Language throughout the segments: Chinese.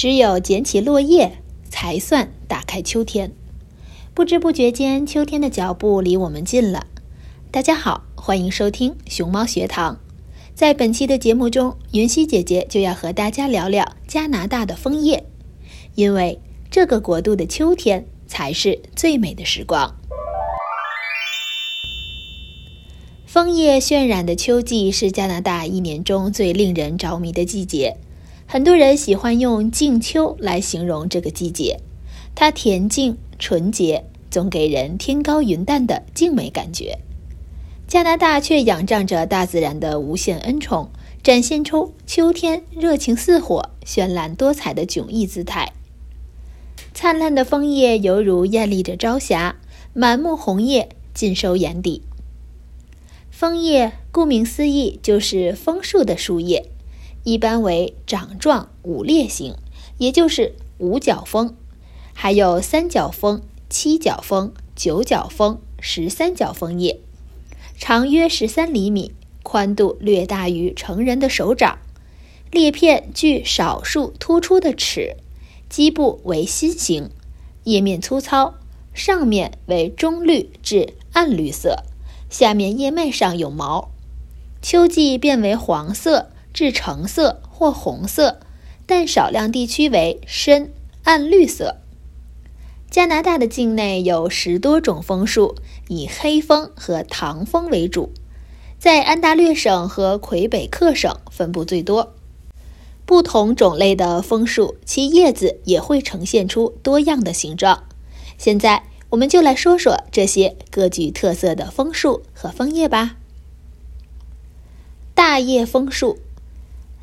只有捡起落叶，才算打开秋天。不知不觉间，秋天的脚步离我们近了。大家好，欢迎收听熊猫学堂。在本期的节目中，云溪姐姐就要和大家聊聊加拿大的枫叶，因为这个国度的秋天才是最美的时光。枫叶渲染的秋季是加拿大一年中最令人着迷的季节。很多人喜欢用“静秋”来形容这个季节，它恬静纯洁，总给人天高云淡的静美感觉。加拿大却仰仗着大自然的无限恩宠，展现出秋天热情似火、绚烂多彩的迥异姿态。灿烂的枫叶犹如艳丽的朝霞，满目红叶尽收眼底。枫叶顾名思义，就是枫树的树叶。一般为掌状五裂形，也就是五角枫，还有三角枫、七角枫、九角枫、十三角枫叶，长约十三厘米，宽度略大于成人的手掌，裂片具少数突出的齿，基部为心形，叶面粗糙，上面为中绿至暗绿色，下面叶脉上有毛，秋季变为黄色。至橙色或红色，但少量地区为深暗绿色。加拿大的境内有十多种枫树，以黑枫和唐枫为主，在安大略省和魁北克省分布最多。不同种类的枫树，其叶子也会呈现出多样的形状。现在，我们就来说说这些各具特色的枫树和枫叶吧。大叶枫树。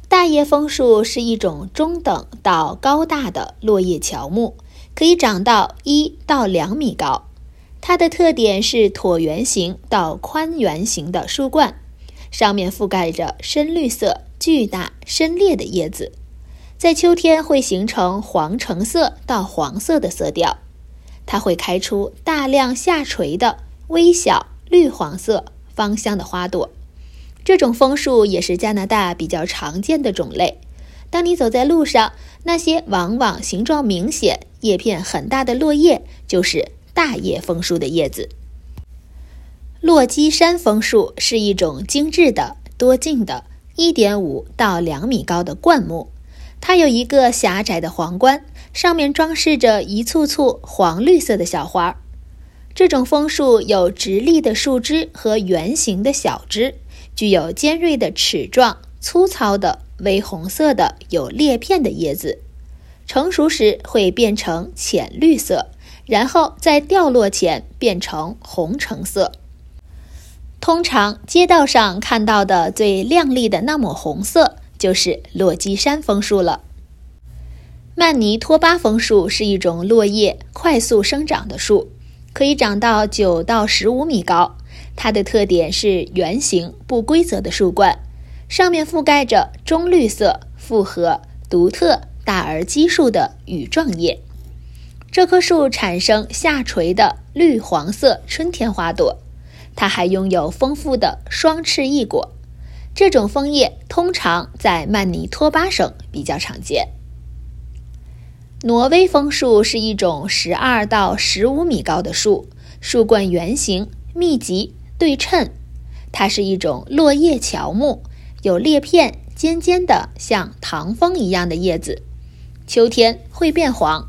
大叶枫树是一种中等到高大的落叶乔木，可以长到一到两米高。它的特点是椭圆形到宽圆形的树冠，上面覆盖着深绿色、巨大、深裂的叶子，在秋天会形成黄橙色到黄色的色调。它会开出大量下垂的微小绿黄色芳香的花朵。这种枫树也是加拿大比较常见的种类。当你走在路上，那些往往形状明显、叶片很大的落叶，就是大叶枫树的叶子。落基山枫树是一种精致的、多茎的、1.5到2米高的灌木，它有一个狭窄的皇冠，上面装饰着一簇簇黄绿色的小花。这种枫树有直立的树枝和圆形的小枝。具有尖锐的齿状、粗糙的微红色的有裂片的叶子，成熟时会变成浅绿色，然后在掉落前变成红橙色。通常街道上看到的最亮丽的那抹红色，就是落基山枫树了。曼尼托巴枫树是一种落叶快速生长的树，可以长到九到十五米高。它的特点是圆形不规则的树冠，上面覆盖着棕绿色、复合、独特、大而奇数的羽状叶。这棵树产生下垂的绿黄色春天花朵，它还拥有丰富的双翅翼果。这种枫叶通常在曼尼托巴省比较常见。挪威枫树是一种十二到十五米高的树，树冠圆形、密集、对称。它是一种落叶乔木，有裂片、尖尖的像糖枫一样的叶子，秋天会变黄。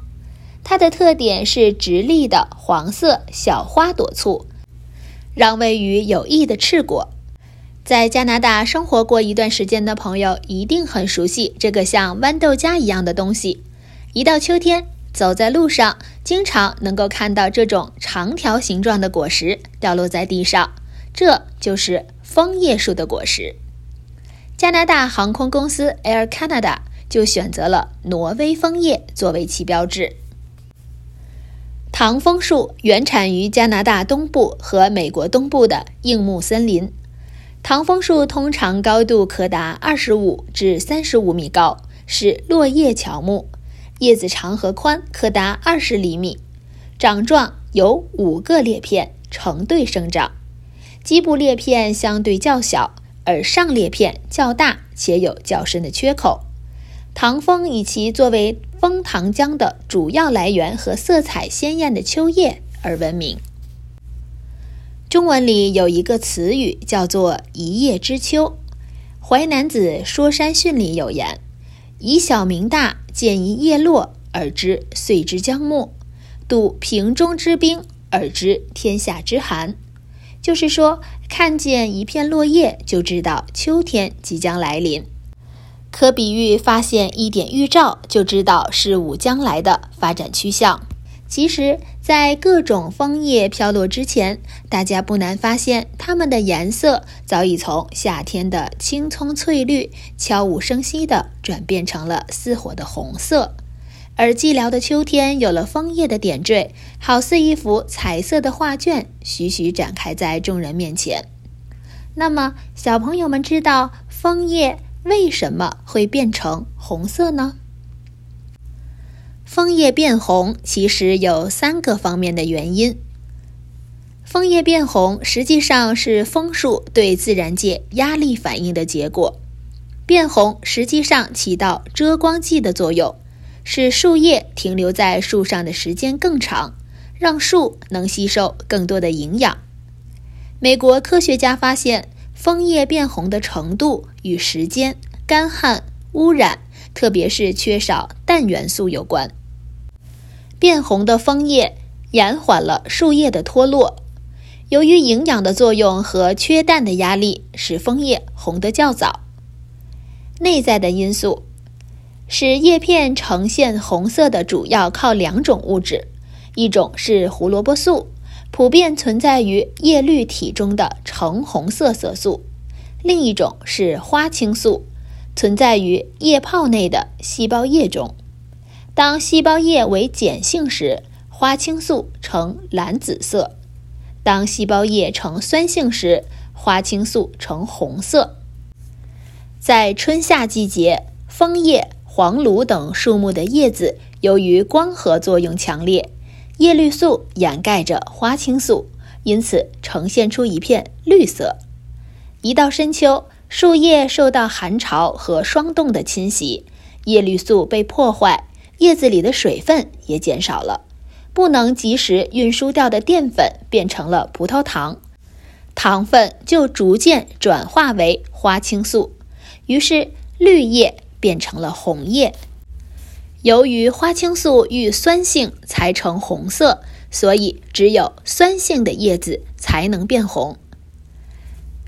它的特点是直立的黄色小花朵簇，让位于有翼的翅果。在加拿大生活过一段时间的朋友一定很熟悉这个像豌豆荚一样的东西。一到秋天，走在路上，经常能够看到这种长条形状的果实掉落在地上，这就是枫叶树的果实。加拿大航空公司 Air Canada 就选择了挪威枫叶作为其标志。唐枫树原产于加拿大东部和美国东部的硬木森林。唐枫树通常高度可达二十五至三十五米高，是落叶乔木。叶子长和宽可达二十厘米，掌状有五个裂片成对生长，基部裂片相对较小，而上裂片较大且有较深的缺口。唐枫以其作为枫糖浆的主要来源和色彩鲜艳的秋叶而闻名。中文里有一个词语叫做“一叶知秋”，《淮南子·说山训》里有言：“以小明大。”见一叶落而知岁之将暮，睹瓶中之冰而知天下之寒。就是说，看见一片落叶就知道秋天即将来临，可比喻发现一点预兆就知道事物将来的发展趋向。其实，在各种枫叶飘落之前，大家不难发现，它们的颜色早已从夏天的青葱翠绿悄无声息地转变成了似火的红色。而寂寥的秋天有了枫叶的点缀，好似一幅彩色的画卷，徐徐展开在众人面前。那么，小朋友们知道枫叶为什么会变成红色呢？枫叶变红其实有三个方面的原因。枫叶变红实际上是枫树对自然界压力反应的结果。变红实际上起到遮光剂的作用，使树叶停留在树上的时间更长，让树能吸收更多的营养。美国科学家发现，枫叶变红的程度与时间、干旱、污染，特别是缺少氮元素有关。变红的枫叶延缓了树叶的脱落，由于营养的作用和缺氮的压力，使枫叶红得较早。内在的因素使叶片呈现红色的主要靠两种物质，一种是胡萝卜素，普遍存在于叶绿体中的橙红色色素；另一种是花青素，存在于叶泡内的细胞液中。当细胞液为碱性时，花青素呈蓝紫色；当细胞液呈酸性时，花青素呈红色。在春夏季节，枫叶、黄栌等树木的叶子由于光合作用强烈，叶绿素掩盖着花青素，因此呈现出一片绿色。一到深秋，树叶受到寒潮和霜冻的侵袭，叶绿素被破坏。叶子里的水分也减少了，不能及时运输掉的淀粉变成了葡萄糖，糖分就逐渐转化为花青素，于是绿叶变成了红叶。由于花青素遇酸性才呈红色，所以只有酸性的叶子才能变红。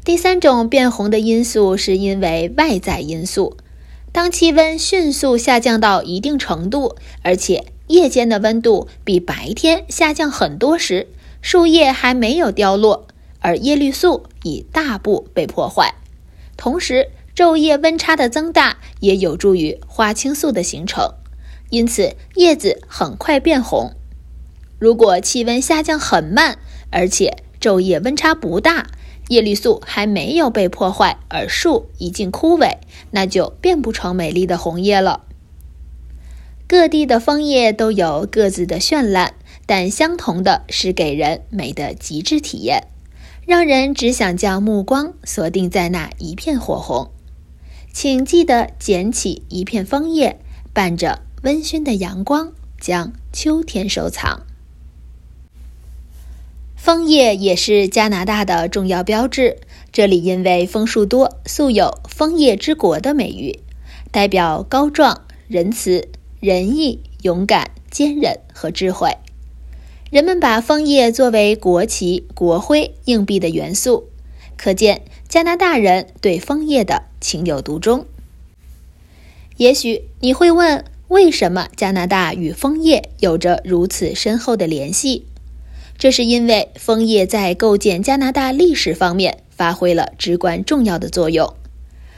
第三种变红的因素是因为外在因素。当气温迅速下降到一定程度，而且夜间的温度比白天下降很多时，树叶还没有凋落，而叶绿素已大部被破坏。同时，昼夜温差的增大也有助于花青素的形成，因此叶子很快变红。如果气温下降很慢，而且昼夜温差不大，叶绿素还没有被破坏，而树已经枯萎，那就变不成美丽的红叶了。各地的枫叶都有各自的绚烂，但相同的是给人美的极致体验，让人只想将目光锁定在那一片火红。请记得捡起一片枫叶，伴着温煦的阳光，将秋天收藏。枫叶也是加拿大的重要标志。这里因为枫树多，素有“枫叶之国”的美誉，代表高壮、仁慈、仁义、勇敢、坚韧和智慧。人们把枫叶作为国旗、国徽、硬币的元素，可见加拿大人对枫叶的情有独钟。也许你会问，为什么加拿大与枫叶有着如此深厚的联系？这是因为枫叶在构建加拿大历史方面发挥了至关重要的作用。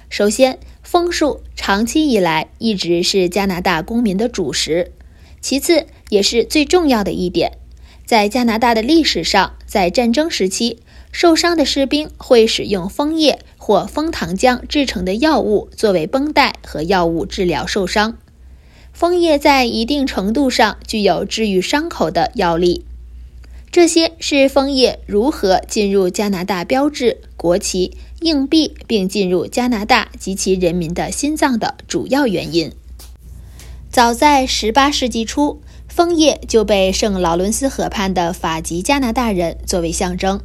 首先，枫树长期以来一直是加拿大公民的主食；其次，也是最重要的一点，在加拿大的历史上，在战争时期，受伤的士兵会使用枫叶或枫糖浆制成的药物作为绷带和药物治疗受伤。枫叶在一定程度上具有治愈伤口的药力。这些是枫叶如何进入加拿大标志、国旗、硬币，并进入加拿大及其人民的心脏的主要原因。早在18世纪初，枫叶就被圣劳伦斯河畔的法籍加拿大人作为象征。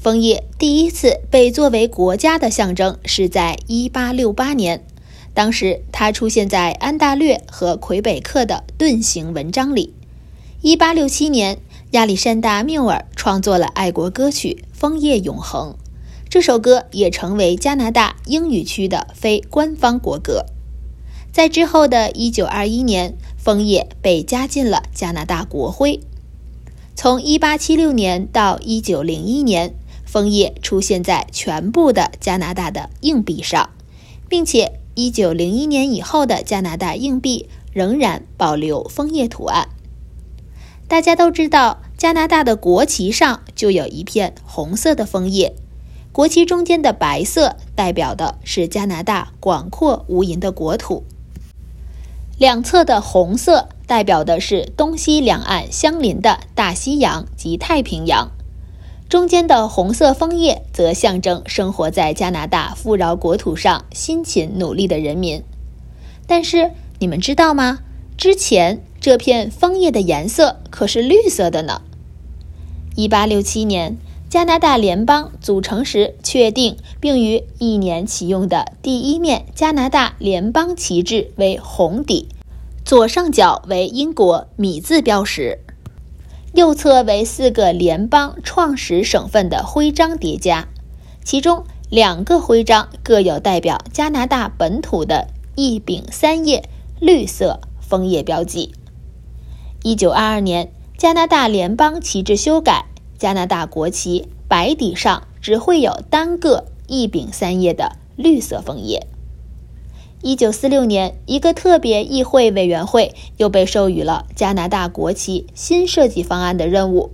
枫叶第一次被作为国家的象征是在1868年，当时它出现在安大略和魁北克的盾形文章里。1867年。亚历山大·缪尔创作了爱国歌曲《枫叶永恒》，这首歌也成为加拿大英语区的非官方国歌。在之后的一九二一年，枫叶被加进了加拿大国徽。从一八七六年到一九零一年，枫叶出现在全部的加拿大的硬币上，并且一九零一年以后的加拿大硬币仍然保留枫叶图案。大家都知道。加拿大的国旗上就有一片红色的枫叶，国旗中间的白色代表的是加拿大广阔无垠的国土，两侧的红色代表的是东西两岸相邻的大西洋及太平洋，中间的红色枫叶则象征生活在加拿大富饶国土上辛勤努力的人民。但是你们知道吗？之前。这片枫叶的颜色可是绿色的呢。一八六七年，加拿大联邦组成时确定，并于一年启用的第一面加拿大联邦旗帜为红底，左上角为英国米字标识，右侧为四个联邦创始省份的徽章叠加，其中两个徽章各有代表加拿大本土的一柄三叶绿色枫叶标记。一九二二年，加拿大联邦旗帜修改，加拿大国旗白底上只会有单个一柄三叶的绿色枫叶。一九四六年，一个特别议会委员会又被授予了加拿大国旗新设计方案的任务。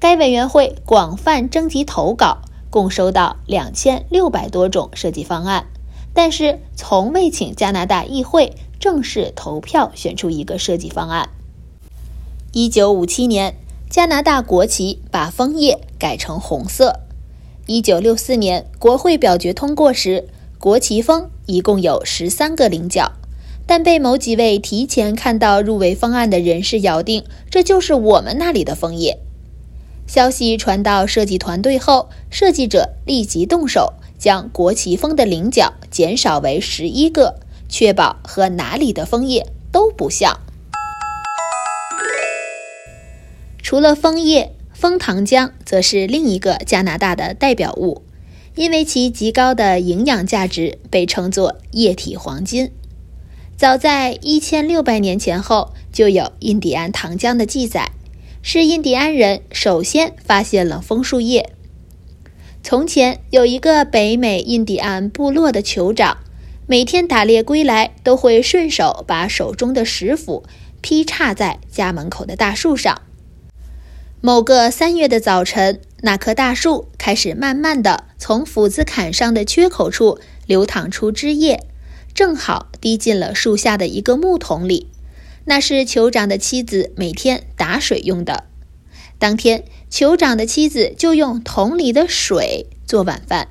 该委员会广泛征集投稿，共收到两千六百多种设计方案，但是从未请加拿大议会正式投票选出一个设计方案。一九五七年，加拿大国旗把枫叶改成红色。一九六四年，国会表决通过时，国旗枫一共有十三个菱角，但被某几位提前看到入围方案的人士咬定这就是我们那里的枫叶。消息传到设计团队后，设计者立即动手，将国旗枫的菱角减少为十一个，确保和哪里的枫叶都不像。除了枫叶，枫糖浆则是另一个加拿大的代表物，因为其极高的营养价值，被称作液体黄金。早在一千六百年前后就有印第安糖浆的记载，是印第安人首先发现了枫树叶。从前有一个北美印第安部落的酋长，每天打猎归来都会顺手把手中的石斧劈叉在家门口的大树上。某个三月的早晨，那棵大树开始慢慢的从斧子砍上的缺口处流淌出汁液，正好滴进了树下的一个木桶里。那是酋长的妻子每天打水用的。当天，酋长的妻子就用桶里的水做晚饭，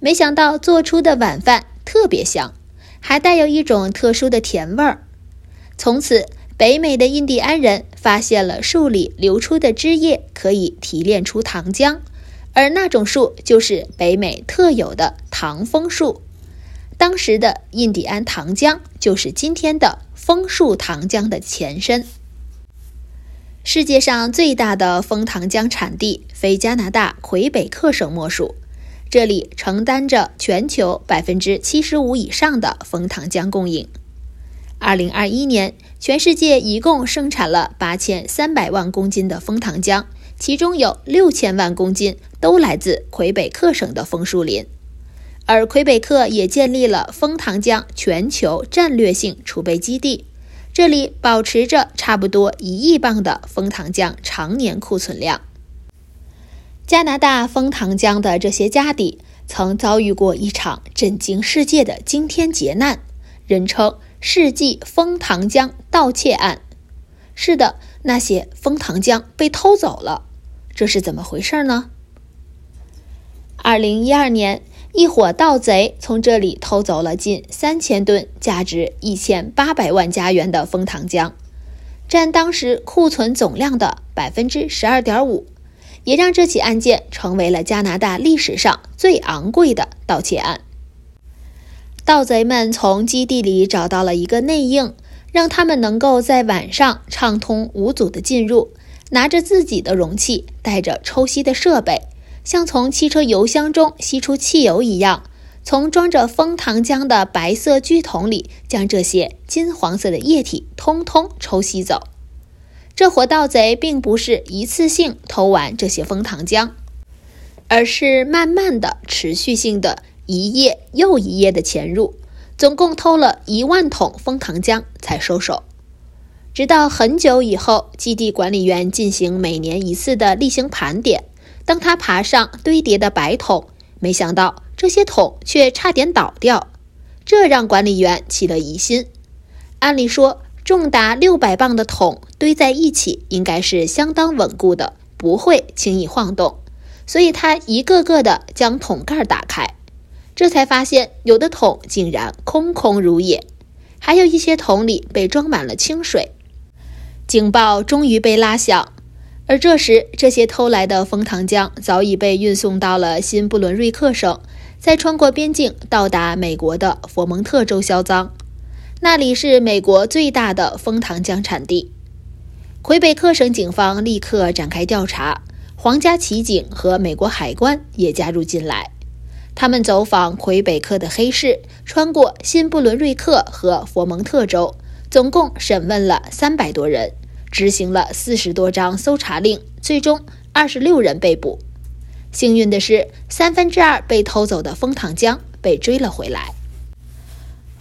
没想到做出的晚饭特别香，还带有一种特殊的甜味儿。从此。北美的印第安人发现了树里流出的汁液可以提炼出糖浆，而那种树就是北美特有的糖枫树。当时的印第安糖浆就是今天的枫树糖浆的前身。世界上最大的枫糖浆产地非加拿大魁北克省莫属，这里承担着全球百分之七十五以上的枫糖浆供应。二零二一年，全世界一共生产了八千三百万公斤的枫糖浆，其中有六千万公斤都来自魁北克省的枫树林。而魁北克也建立了枫糖浆全球战略性储备基地，这里保持着差不多一亿磅的枫糖浆常年库存量。加拿大枫糖浆的这些家底曾遭遇过一场震惊世界的惊天劫难，人称。世纪枫糖浆盗窃案，是的，那些枫糖浆被偷走了，这是怎么回事呢？二零一二年，一伙盗贼从这里偷走了近三千吨、价值一千八百万加元的枫糖浆，占当时库存总量的百分之十二点五，也让这起案件成为了加拿大历史上最昂贵的盗窃案。盗贼们从基地里找到了一个内应，让他们能够在晚上畅通无阻地进入，拿着自己的容器，带着抽吸的设备，像从汽车油箱中吸出汽油一样，从装着枫糖浆的白色巨桶里将这些金黄色的液体通通抽吸走。这伙盗贼并不是一次性偷完这些蜂糖浆，而是慢慢的、持续性的。一页又一页的潜入，总共偷了一万桶蜂糖浆才收手。直到很久以后，基地管理员进行每年一次的例行盘点，当他爬上堆叠的白桶，没想到这些桶却差点倒掉，这让管理员起了疑心。按理说，重达六百磅的桶堆在一起应该是相当稳固的，不会轻易晃动，所以他一个个的将桶盖打开。这才发现，有的桶竟然空空如也，还有一些桶里被装满了清水。警报终于被拉响，而这时，这些偷来的枫糖浆早已被运送到了新布伦瑞克省，再穿过边境到达美国的佛蒙特州销赃。那里是美国最大的枫糖浆产地。魁北克省警方立刻展开调查，皇家骑警和美国海关也加入进来。他们走访魁北克的黑市，穿过新布伦瑞克和佛蒙特州，总共审问了三百多人，执行了四十多张搜查令，最终二十六人被捕。幸运的是，三分之二被偷走的枫糖浆被追了回来。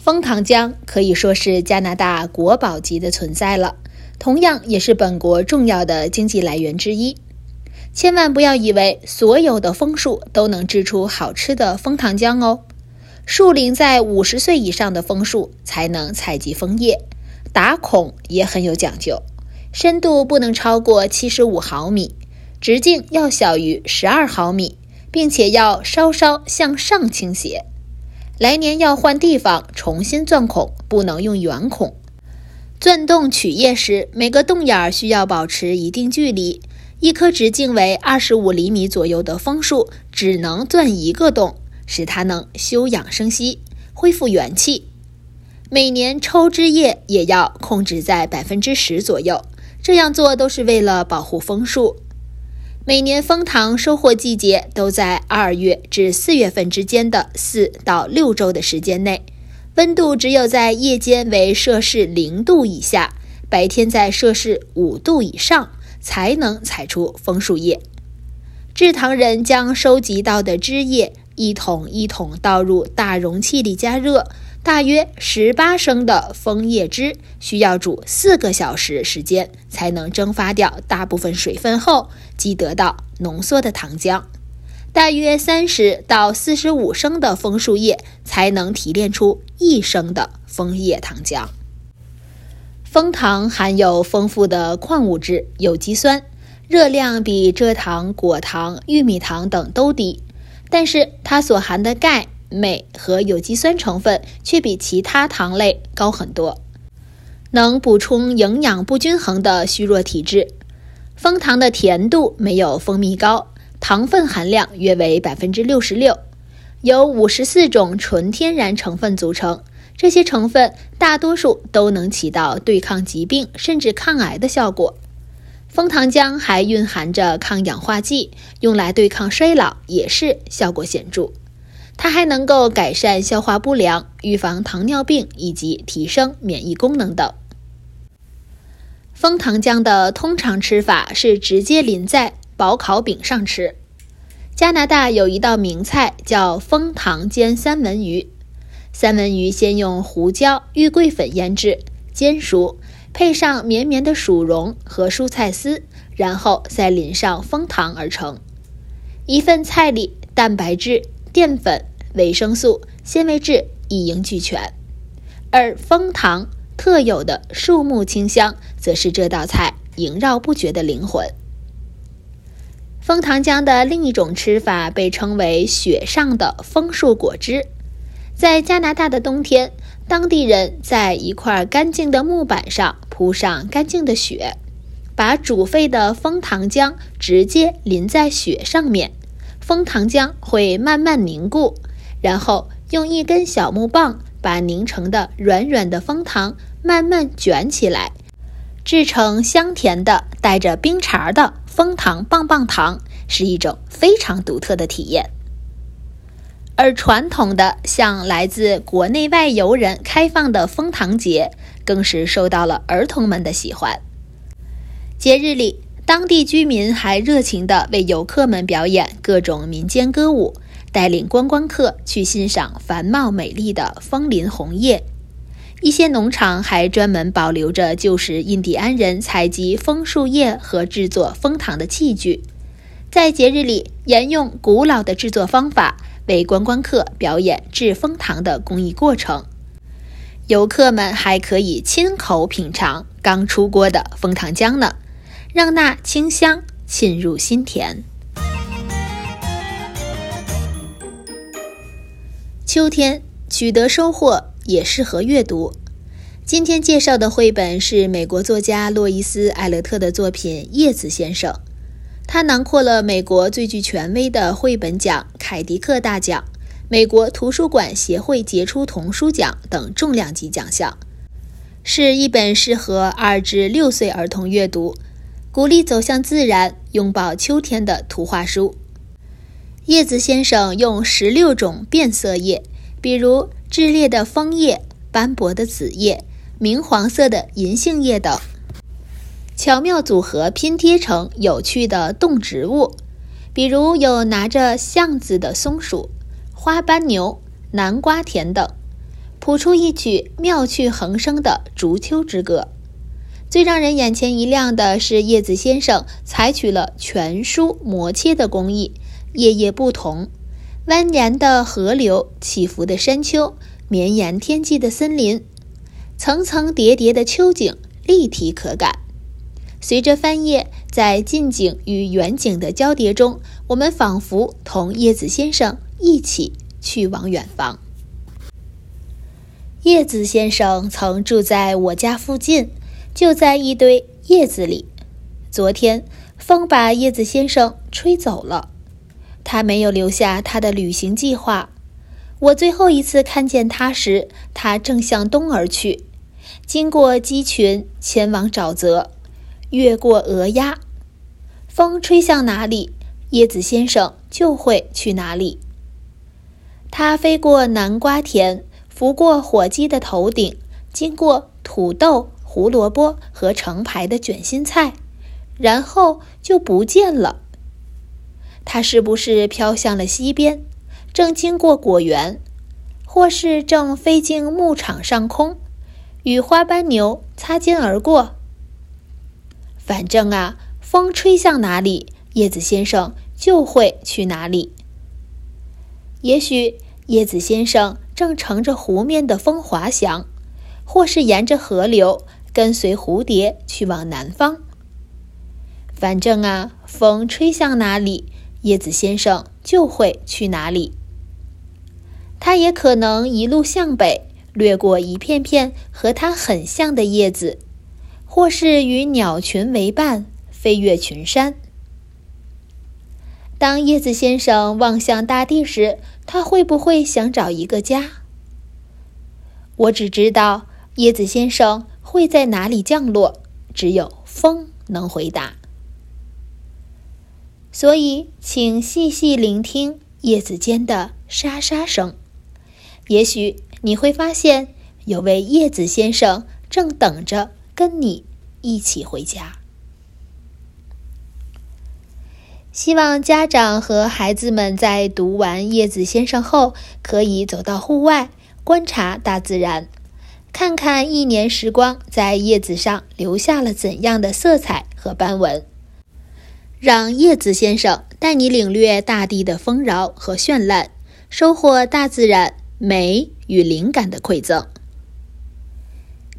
枫糖浆可以说是加拿大国宝级的存在了，同样也是本国重要的经济来源之一。千万不要以为所有的枫树都能制出好吃的枫糖浆哦。树龄在五十岁以上的枫树才能采集枫叶，打孔也很有讲究，深度不能超过七十五毫米，直径要小于十二毫米，并且要稍稍向上倾斜。来年要换地方重新钻孔，不能用圆孔。钻洞取液时，每个洞眼需要保持一定距离。一棵直径为二十五厘米左右的枫树只能钻一个洞，使它能休养生息、恢复元气。每年抽枝叶也要控制在百分之十左右，这样做都是为了保护枫树。每年枫糖收获季节都在二月至四月份之间的四到六周的时间内，温度只有在夜间为摄氏零度以下，白天在摄氏五度以上，才能采出枫树叶。制糖人将收集到的汁液一桶一桶倒入大容器里加热，大约十八升的枫叶汁需要煮四个小时时间才能蒸发掉大部分水分后，即得到浓缩的糖浆。大约三十到四十五升的枫树叶才能提炼出一升的枫叶糖浆。枫糖含有丰富的矿物质、有机酸。热量比蔗糖、果糖、玉米糖等都低，但是它所含的钙、镁和有机酸成分却比其他糖类高很多，能补充营养不均衡的虚弱体质。蜂糖的甜度没有蜂蜜高，糖分含量约为百分之六十六，由五十四种纯天然成分组成，这些成分大多数都能起到对抗疾病甚至抗癌的效果。蜂糖浆还蕴含着抗氧化剂，用来对抗衰老也是效果显著。它还能够改善消化不良、预防糖尿病以及提升免疫功能等。枫糖浆的通常吃法是直接淋在薄烤饼上吃。加拿大有一道名菜叫枫糖煎三文鱼，三文鱼先用胡椒、玉桂粉腌制、煎熟。配上绵绵的薯蓉和蔬菜丝，然后再淋上枫糖而成。一份菜里蛋白质、淀粉、维生素、纤维质一应俱全，而枫糖特有的树木清香，则是这道菜萦绕不绝的灵魂。枫糖浆的另一种吃法被称为“雪上的枫树果汁”。在加拿大的冬天，当地人在一块干净的木板上。铺上干净的雪，把煮沸的枫糖浆直接淋在雪上面，枫糖浆会慢慢凝固，然后用一根小木棒把凝成的软软的枫糖慢慢卷起来，制成香甜的带着冰碴的枫糖棒棒糖，是一种非常独特的体验。而传统的向来自国内外游人开放的枫糖节。更是受到了儿童们的喜欢。节日里，当地居民还热情地为游客们表演各种民间歌舞，带领观光客去欣赏繁茂美丽的枫林红叶。一些农场还专门保留着旧时印第安人采集枫树叶和制作枫糖的器具，在节日里沿用古老的制作方法，为观光客表演制枫糖的工艺过程。游客们还可以亲口品尝刚出锅的枫糖浆呢，让那清香沁入心田。秋天取得收获也适合阅读。今天介绍的绘本是美国作家洛伊斯·艾勒特的作品《叶子先生》，它囊括了美国最具权威的绘本奖——凯迪克大奖。美国图书馆协会杰出童书奖等重量级奖项，是一本适合二至六岁儿童阅读、鼓励走向自然、拥抱秋天的图画书。叶子先生用十六种变色叶，比如炽烈的枫叶、斑驳的紫叶、明黄色的银杏叶等，巧妙组合拼贴成有趣的动植物，比如有拿着橡子的松鼠。花斑牛、南瓜田等，谱出一曲妙趣横生的竹秋之歌。最让人眼前一亮的是，叶子先生采取了全书磨切的工艺，页页不同。蜿蜒的河流、起伏的山丘、绵延天际的森林、层层叠叠的秋景，立体可感。随着翻页，在近景与远景的交叠中，我们仿佛同叶子先生。一起去往远方。叶子先生曾住在我家附近，就在一堆叶子里。昨天风把叶子先生吹走了，他没有留下他的旅行计划。我最后一次看见他时，他正向东而去，经过鸡群，前往沼泽，越过鹅鸭。风吹向哪里，叶子先生就会去哪里。他飞过南瓜田，拂过火鸡的头顶，经过土豆、胡萝卜和成排的卷心菜，然后就不见了。它是不是飘向了西边，正经过果园，或是正飞进牧场上空，与花斑牛擦肩而过？反正啊，风吹向哪里，叶子先生就会去哪里。也许叶子先生正乘着湖面的风滑翔，或是沿着河流跟随蝴蝶去往南方。反正啊，风吹向哪里。叶子先生就会去哪里。他也可能一路向北，掠过一片片和他很像的叶子，或是与鸟群为伴，飞越群山。当叶子先生望向大地时，他会不会想找一个家？我只知道叶子先生会在哪里降落，只有风能回答。所以，请细细聆听叶子间的沙沙声，也许你会发现，有位叶子先生正等着跟你一起回家。希望家长和孩子们在读完叶子先生后，可以走到户外观察大自然，看看一年时光在叶子上留下了怎样的色彩和斑纹。让叶子先生带你领略大地的丰饶和绚烂，收获大自然美与灵感的馈赠。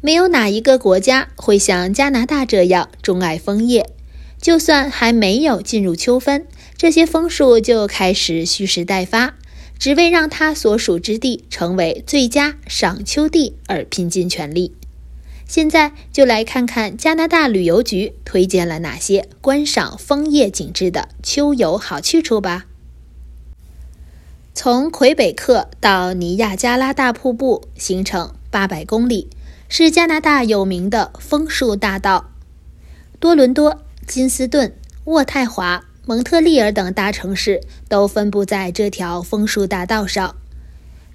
没有哪一个国家会像加拿大这样钟爱枫叶，就算还没有进入秋分，这些枫树就开始蓄势待发，只为让他所属之地成为最佳赏秋地而拼尽全力。现在就来看看加拿大旅游局推荐了哪些观赏枫叶景致的秋游好去处吧。从魁北克到尼亚加拉大瀑布，行程八百公里，是加拿大有名的枫树大道。多伦多、金斯顿、渥太华、蒙特利尔等大城市都分布在这条枫树大道上。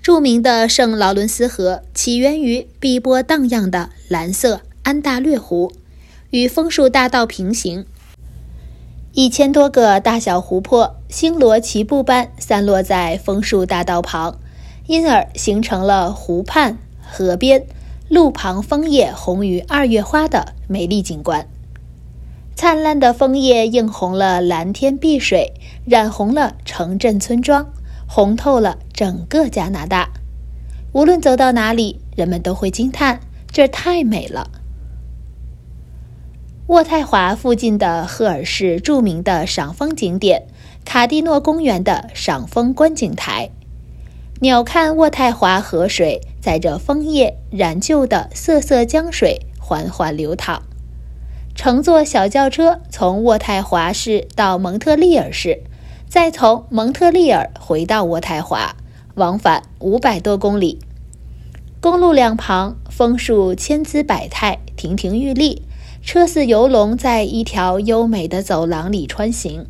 著名的圣劳伦斯河起源于碧波荡漾的蓝色安大略湖，与枫树大道平行。一千多个大小湖泊星罗棋布般散落在枫树大道旁，因而形成了湖畔、河边、路旁枫叶红于二月花的美丽景观。灿烂的枫叶映红了蓝天碧水，染红了城镇村庄。红透了整个加拿大，无论走到哪里，人们都会惊叹：这太美了。渥太华附近的赫尔市著名的赏枫景点——卡蒂诺公园的赏枫观景台，鸟瞰渥太华河水在这枫叶染就的瑟瑟江水缓缓流淌。乘坐小轿车从渥太华市到蒙特利尔市。再从蒙特利尔回到渥太华，往返五百多公里。公路两旁枫树千姿百态，亭亭玉立，车似游龙，在一条优美的走廊里穿行。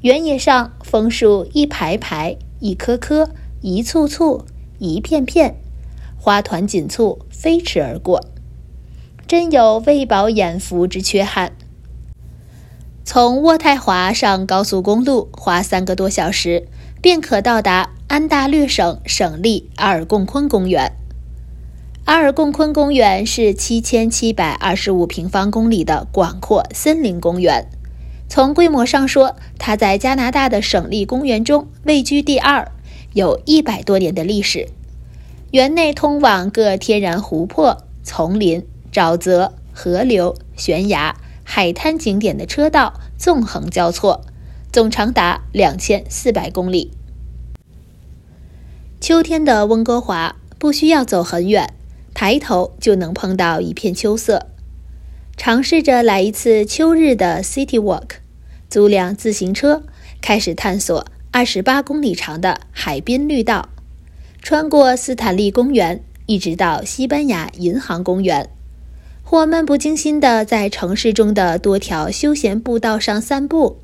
原野上枫树一排排，一棵棵，一簇簇，一片片，花团锦簇，飞驰而过，真有未饱眼福之缺憾。从渥太华上高速公路，花三个多小时便可到达安大略省省立阿尔贡昆公园。阿尔贡昆公园是七千七百二十五平方公里的广阔森林公园。从规模上说，它在加拿大的省立公园中位居第二，有一百多年的历史。园内通往各天然湖泊、丛林、沼泽、河流、悬崖。海滩景点的车道纵横交错，总长达两千四百公里。秋天的温哥华不需要走很远，抬头就能碰到一片秋色。尝试着来一次秋日的 City Walk，租辆自行车，开始探索二十八公里长的海滨绿道，穿过斯坦利公园，一直到西班牙银行公园。或漫不经心地在城市中的多条休闲步道上散步，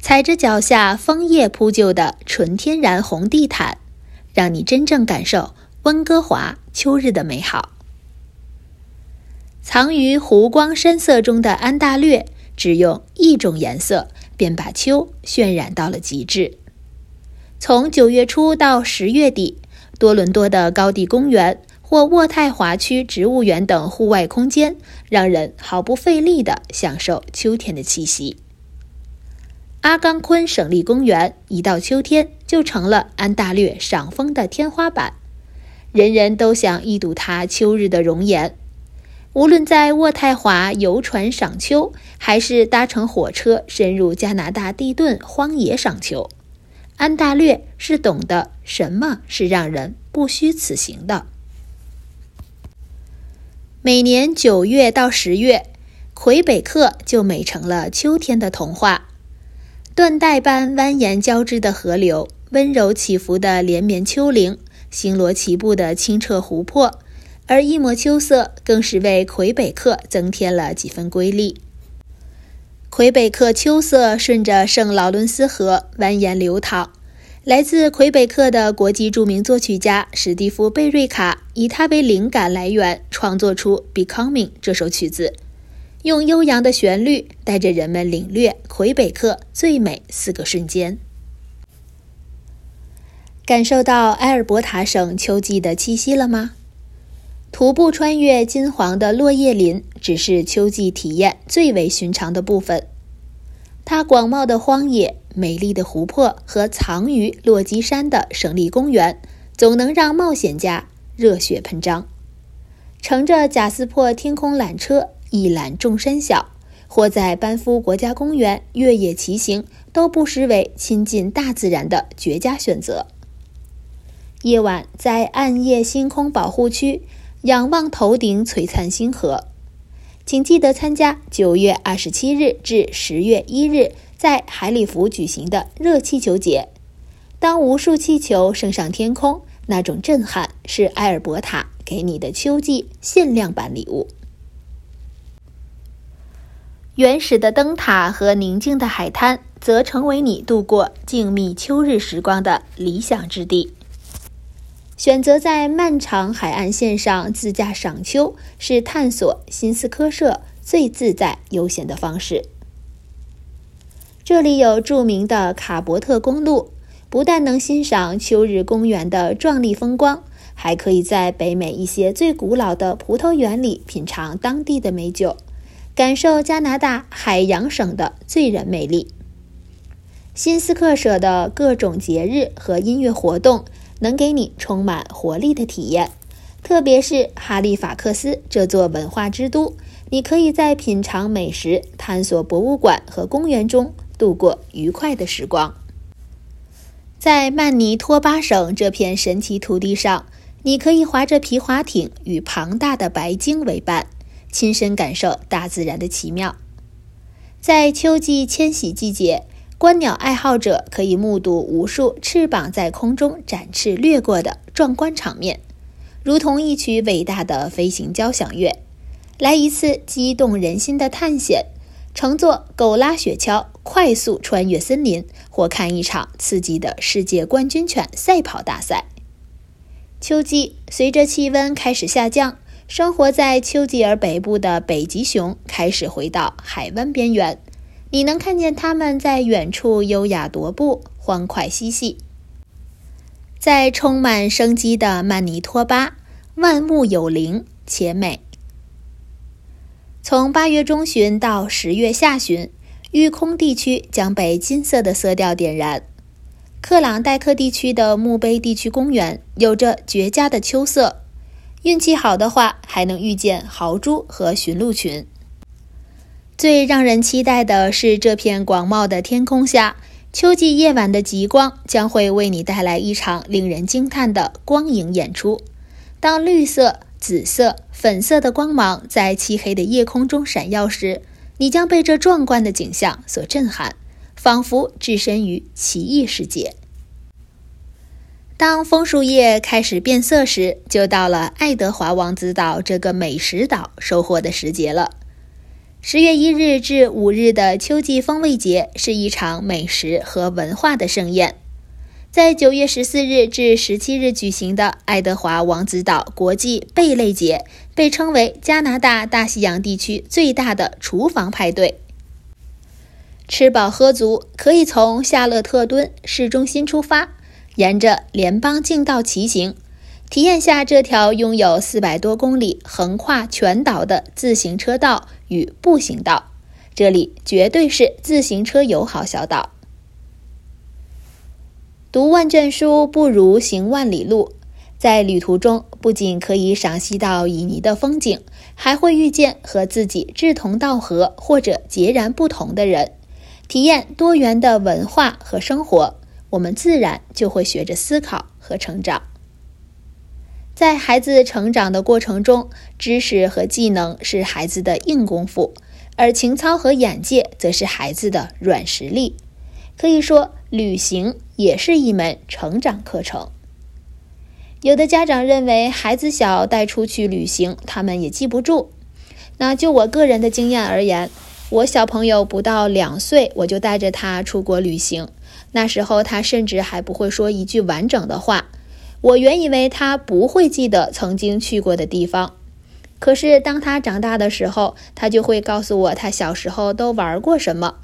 踩着脚下枫叶铺就的纯天然红地毯，让你真正感受温哥华秋日的美好。藏于湖光山色中的安大略，只用一种颜色，便把秋渲染到了极致。从九月初到十月底，多伦多的高地公园或渥太华区植物园等户外空间，让人毫不费力地享受秋天的气息。阿冈昆省立公园一到秋天就成了安大略赏枫的天花板，人人都想一睹它秋日的容颜。无论在渥太华游船赏秋，还是搭乘火车深入加拿大地盾荒野赏秋。安大略是懂得什么是让人不虚此行的。每年九月到十月，魁北克就美成了秋天的童话。缎带般蜿蜒交织的河流，温柔起伏的连绵丘陵，星罗棋布的清澈湖泊，而一抹秋色更是为魁北克增添了几分瑰丽。魁北克秋色顺着圣劳伦斯河蜿蜒流淌，来自魁北克的国际著名作曲家史蒂夫·贝瑞卡以他为灵感来源，创作出《Becoming》这首曲子，用悠扬的旋律带着人们领略魁北克最美四个瞬间，感受到埃尔伯塔省秋季的气息了吗？徒步穿越金黄的落叶林，只是秋季体验最为寻常的部分。它广袤的荒野、美丽的湖泊和藏于落基山的省立公园，总能让冒险家热血喷张。乘着贾斯珀天空缆车一览众山小，或在班夫国家公园越野骑行，都不失为亲近大自然的绝佳选择。夜晚在暗夜星空保护区。仰望头顶璀璨星河，请记得参加九月二十七日至十月一日在海里福举行的热气球节。当无数气球升上天空，那种震撼是埃尔伯塔给你的秋季限量版礼物。原始的灯塔和宁静的海滩，则成为你度过静谧秋日时光的理想之地。选择在漫长海岸线上自驾赏秋，是探索新斯科舍最自在悠闲的方式。这里有著名的卡伯特公路，不但能欣赏秋日公园的壮丽风光，还可以在北美一些最古老的葡萄园里品尝当地的美酒，感受加拿大海洋省的醉人魅力。新斯克舍的各种节日和音乐活动。能给你充满活力的体验，特别是哈利法克斯这座文化之都，你可以在品尝美食、探索博物馆和公园中度过愉快的时光。在曼尼托巴省这片神奇土地上，你可以划着皮划艇与庞大的白鲸为伴，亲身感受大自然的奇妙。在秋季迁徙季节。观鸟爱好者可以目睹无数翅膀在空中展翅掠过的壮观场面，如同一曲伟大的飞行交响乐。来一次激动人心的探险，乘坐狗拉雪橇快速穿越森林，或看一场刺激的世界冠军犬赛跑大赛。秋季随着气温开始下降，生活在丘吉尔北部的北极熊开始回到海湾边缘。你能看见它们在远处优雅踱步，欢快嬉戏。在充满生机的曼尼托巴，万物有灵且美。从八月中旬到十月下旬，育空地区将被金色的色调点燃。克朗代克地区的墓碑地区公园有着绝佳的秋色，运气好的话，还能遇见豪猪和驯鹿群。最让人期待的是，这片广袤的天空下，秋季夜晚的极光将会为你带来一场令人惊叹的光影演出。当绿色、紫色、粉色的光芒在漆黑的夜空中闪耀时，你将被这壮观的景象所震撼，仿佛置身于奇异世界。当枫树叶开始变色时，就到了爱德华王子岛这个美食岛收获的时节了。十月一日至五日的秋季风味节是一场美食和文化的盛宴。在九月十四日至十七日举行的爱德华王子岛国际贝类节，被称为加拿大大西洋地区最大的厨房派对。吃饱喝足，可以从夏勒特敦市中心出发，沿着联邦径道骑行，体验下这条拥有四百多公里、横跨全岛的自行车道与步行道。这里绝对是自行车友好小岛。读万卷书不如行万里路，在旅途中不仅可以赏析到旖旎的风景，还会遇见和自己志同道合或者截然不同的人，体验多元的文化和生活。我们自然就会学着思考和成长。在孩子成长的过程中，知识和技能是孩子的硬功夫，而情操和眼界则是孩子的软实力。可以说，旅行。也是一门成长课程。有的家长认为孩子小带出去旅行，他们也记不住。那就我个人的经验而言，我小朋友不到两岁，我就带着他出国旅行。那时候他甚至还不会说一句完整的话。我原以为他不会记得曾经去过的地方，可是当他长大的时候，他就会告诉我他小时候都玩过什么，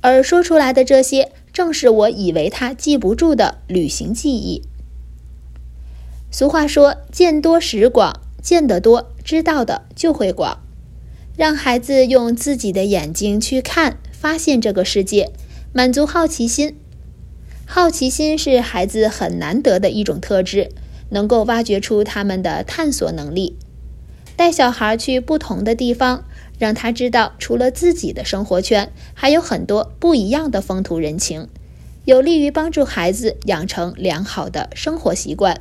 而说出来的这些。正是我以为他记不住的旅行记忆。俗话说：“见多识广，见得多，知道的就会广。”让孩子用自己的眼睛去看，发现这个世界，满足好奇心。好奇心是孩子很难得的一种特质，能够挖掘出他们的探索能力。带小孩去不同的地方。让他知道，除了自己的生活圈，还有很多不一样的风土人情，有利于帮助孩子养成良好的生活习惯。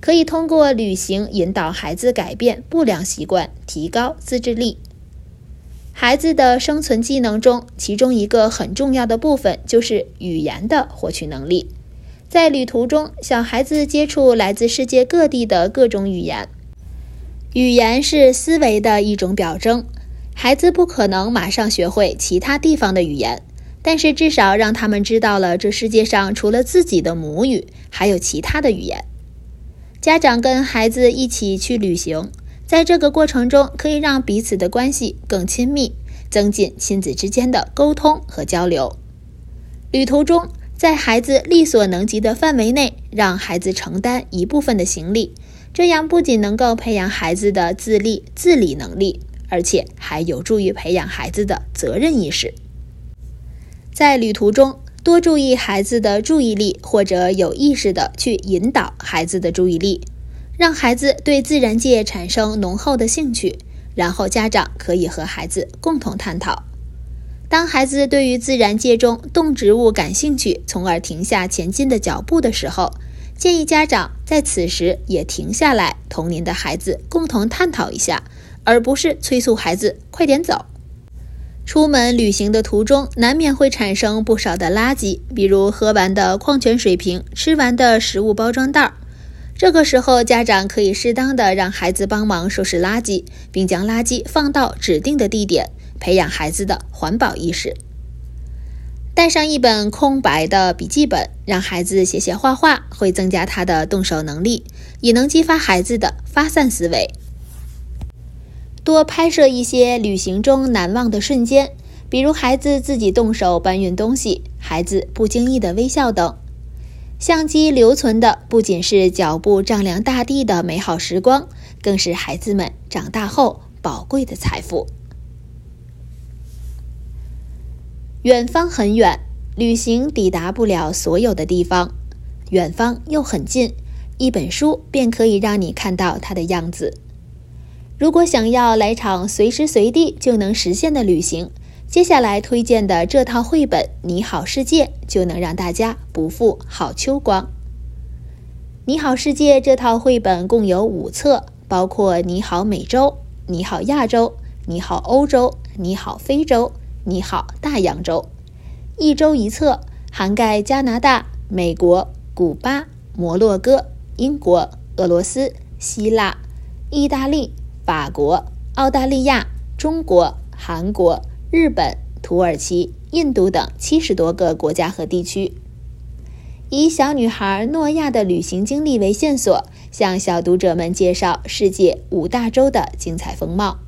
可以通过旅行引导孩子改变不良习惯，提高自制力。孩子的生存技能中，其中一个很重要的部分就是语言的获取能力。在旅途中，小孩子接触来自世界各地的各种语言，语言是思维的一种表征。孩子不可能马上学会其他地方的语言，但是至少让他们知道了这世界上除了自己的母语，还有其他的语言。家长跟孩子一起去旅行，在这个过程中可以让彼此的关系更亲密，增进亲子之间的沟通和交流。旅途中，在孩子力所能及的范围内，让孩子承担一部分的行李，这样不仅能够培养孩子的自立自理能力。而且还有助于培养孩子的责任意识。在旅途中，多注意孩子的注意力，或者有意识的去引导孩子的注意力，让孩子对自然界产生浓厚的兴趣。然后家长可以和孩子共同探讨。当孩子对于自然界中动植物感兴趣，从而停下前进的脚步的时候，建议家长在此时也停下来，同您的孩子共同探讨一下。而不是催促孩子快点走。出门旅行的途中，难免会产生不少的垃圾，比如喝完的矿泉水瓶、吃完的食物包装袋。这个时候，家长可以适当的让孩子帮忙收拾垃圾，并将垃圾放到指定的地点，培养孩子的环保意识。带上一本空白的笔记本，让孩子写写画画，会增加他的动手能力，也能激发孩子的发散思维。多拍摄一些旅行中难忘的瞬间，比如孩子自己动手搬运东西，孩子不经意的微笑等。相机留存的不仅是脚步丈量大地的美好时光，更是孩子们长大后宝贵的财富。远方很远，旅行抵达不了所有的地方；远方又很近，一本书便可以让你看到它的样子。如果想要来场随时随地就能实现的旅行，接下来推荐的这套绘本《你好世界》就能让大家不负好秋光。《你好世界》这套绘本共有五册，包括《你好美洲》《你好亚洲》《你好欧洲》《你好非洲》《你好大洋洲》，一周一册，涵盖加拿大、美国、古巴、摩洛哥、英国、俄罗斯、希腊、意大利。法国、澳大利亚、中国、韩国、日本、土耳其、印度等七十多个国家和地区。以小女孩诺亚的旅行经历为线索，向小读者们介绍世界五大洲的精彩风貌。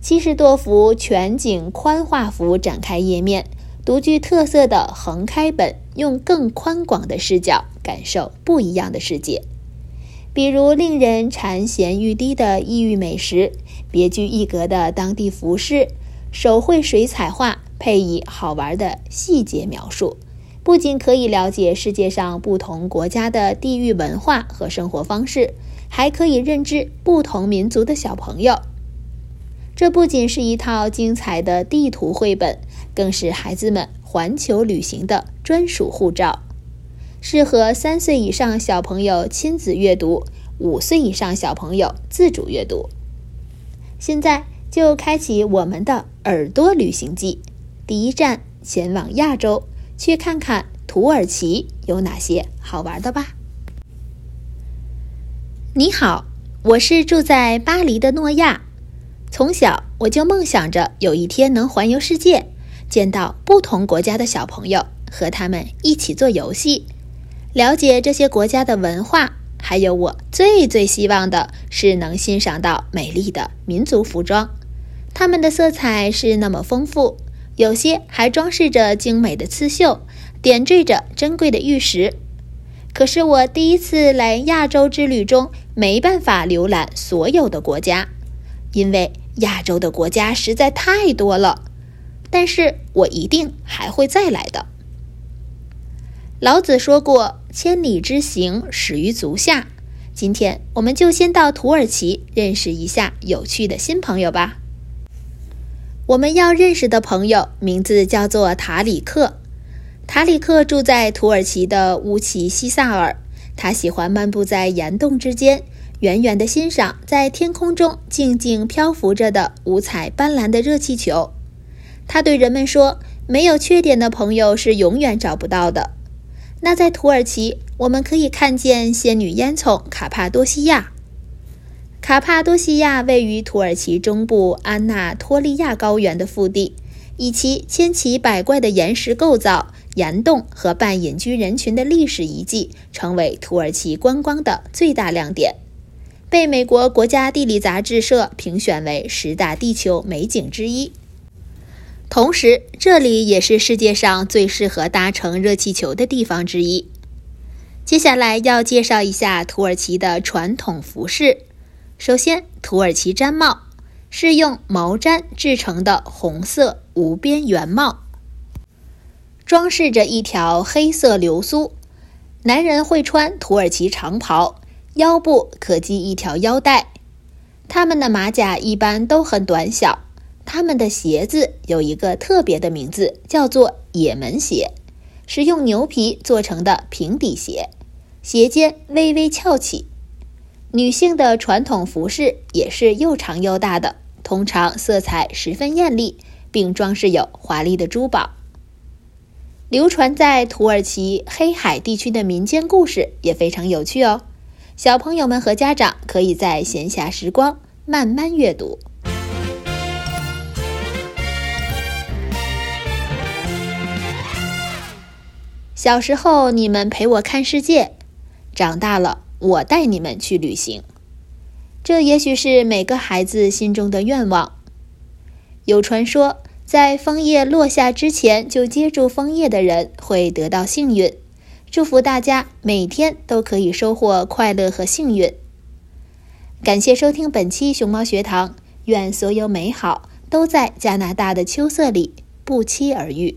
七十多幅全景宽画幅展开页面，独具特色的横开本，用更宽广的视角感受不一样的世界。比如令人馋涎欲滴的异域美食，别具一格的当地服饰，手绘水彩画配以好玩的细节描述，不仅可以了解世界上不同国家的地域文化和生活方式，还可以认知不同民族的小朋友。这不仅是一套精彩的地图绘本，更是孩子们环球旅行的专属护照，适合三岁以上小朋友亲子阅读，五岁以上小朋友自主阅读。现在就开启我们的耳朵旅行记，第一站前往亚洲，去看看土耳其有哪些好玩的吧。你好，我是住在巴黎的诺亚。从小我就梦想着有一天能环游世界，见到不同国家的小朋友，和他们一起做游戏，了解这些国家的文化。还有我最最希望的是能欣赏到美丽的民族服装，它们的色彩是那么丰富，有些还装饰着精美的刺绣，点缀着珍贵的玉石。可是我第一次来亚洲之旅中，没办法浏览所有的国家，因为。亚洲的国家实在太多了，但是我一定还会再来的。老子说过：“千里之行，始于足下。”今天我们就先到土耳其认识一下有趣的新朋友吧。我们要认识的朋友名字叫做塔里克。塔里克住在土耳其的乌齐西萨尔，他喜欢漫步在岩洞之间。远远地欣赏在天空中静静漂浮着的五彩斑斓的热气球，他对人们说：“没有缺点的朋友是永远找不到的。”那在土耳其，我们可以看见仙女烟囱卡帕多西亚。卡帕多西亚位于土耳其中部安纳托利亚高原的腹地，以其千奇百怪的岩石构造、岩洞和半隐居人群的历史遗迹，成为土耳其观光的最大亮点。被美国国家地理杂志社评选为十大地球美景之一，同时这里也是世界上最适合搭乘热气球的地方之一。接下来要介绍一下土耳其的传统服饰。首先，土耳其毡帽是用毛毡制成的红色无边圆帽，装饰着一条黑色流苏。男人会穿土耳其长袍。腰部可系一条腰带，他们的马甲一般都很短小。他们的鞋子有一个特别的名字，叫做“也门鞋”，是用牛皮做成的平底鞋，鞋尖微微翘起。女性的传统服饰也是又长又大的，通常色彩十分艳丽，并装饰有华丽的珠宝。流传在土耳其黑海地区的民间故事也非常有趣哦。小朋友们和家长可以在闲暇时光慢慢阅读。小时候你们陪我看世界，长大了我带你们去旅行。这也许是每个孩子心中的愿望。有传说，在枫叶落下之前就接住枫叶的人会得到幸运。祝福大家每天都可以收获快乐和幸运。感谢收听本期熊猫学堂，愿所有美好都在加拿大的秋色里不期而遇。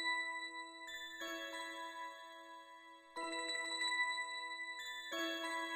Thank you.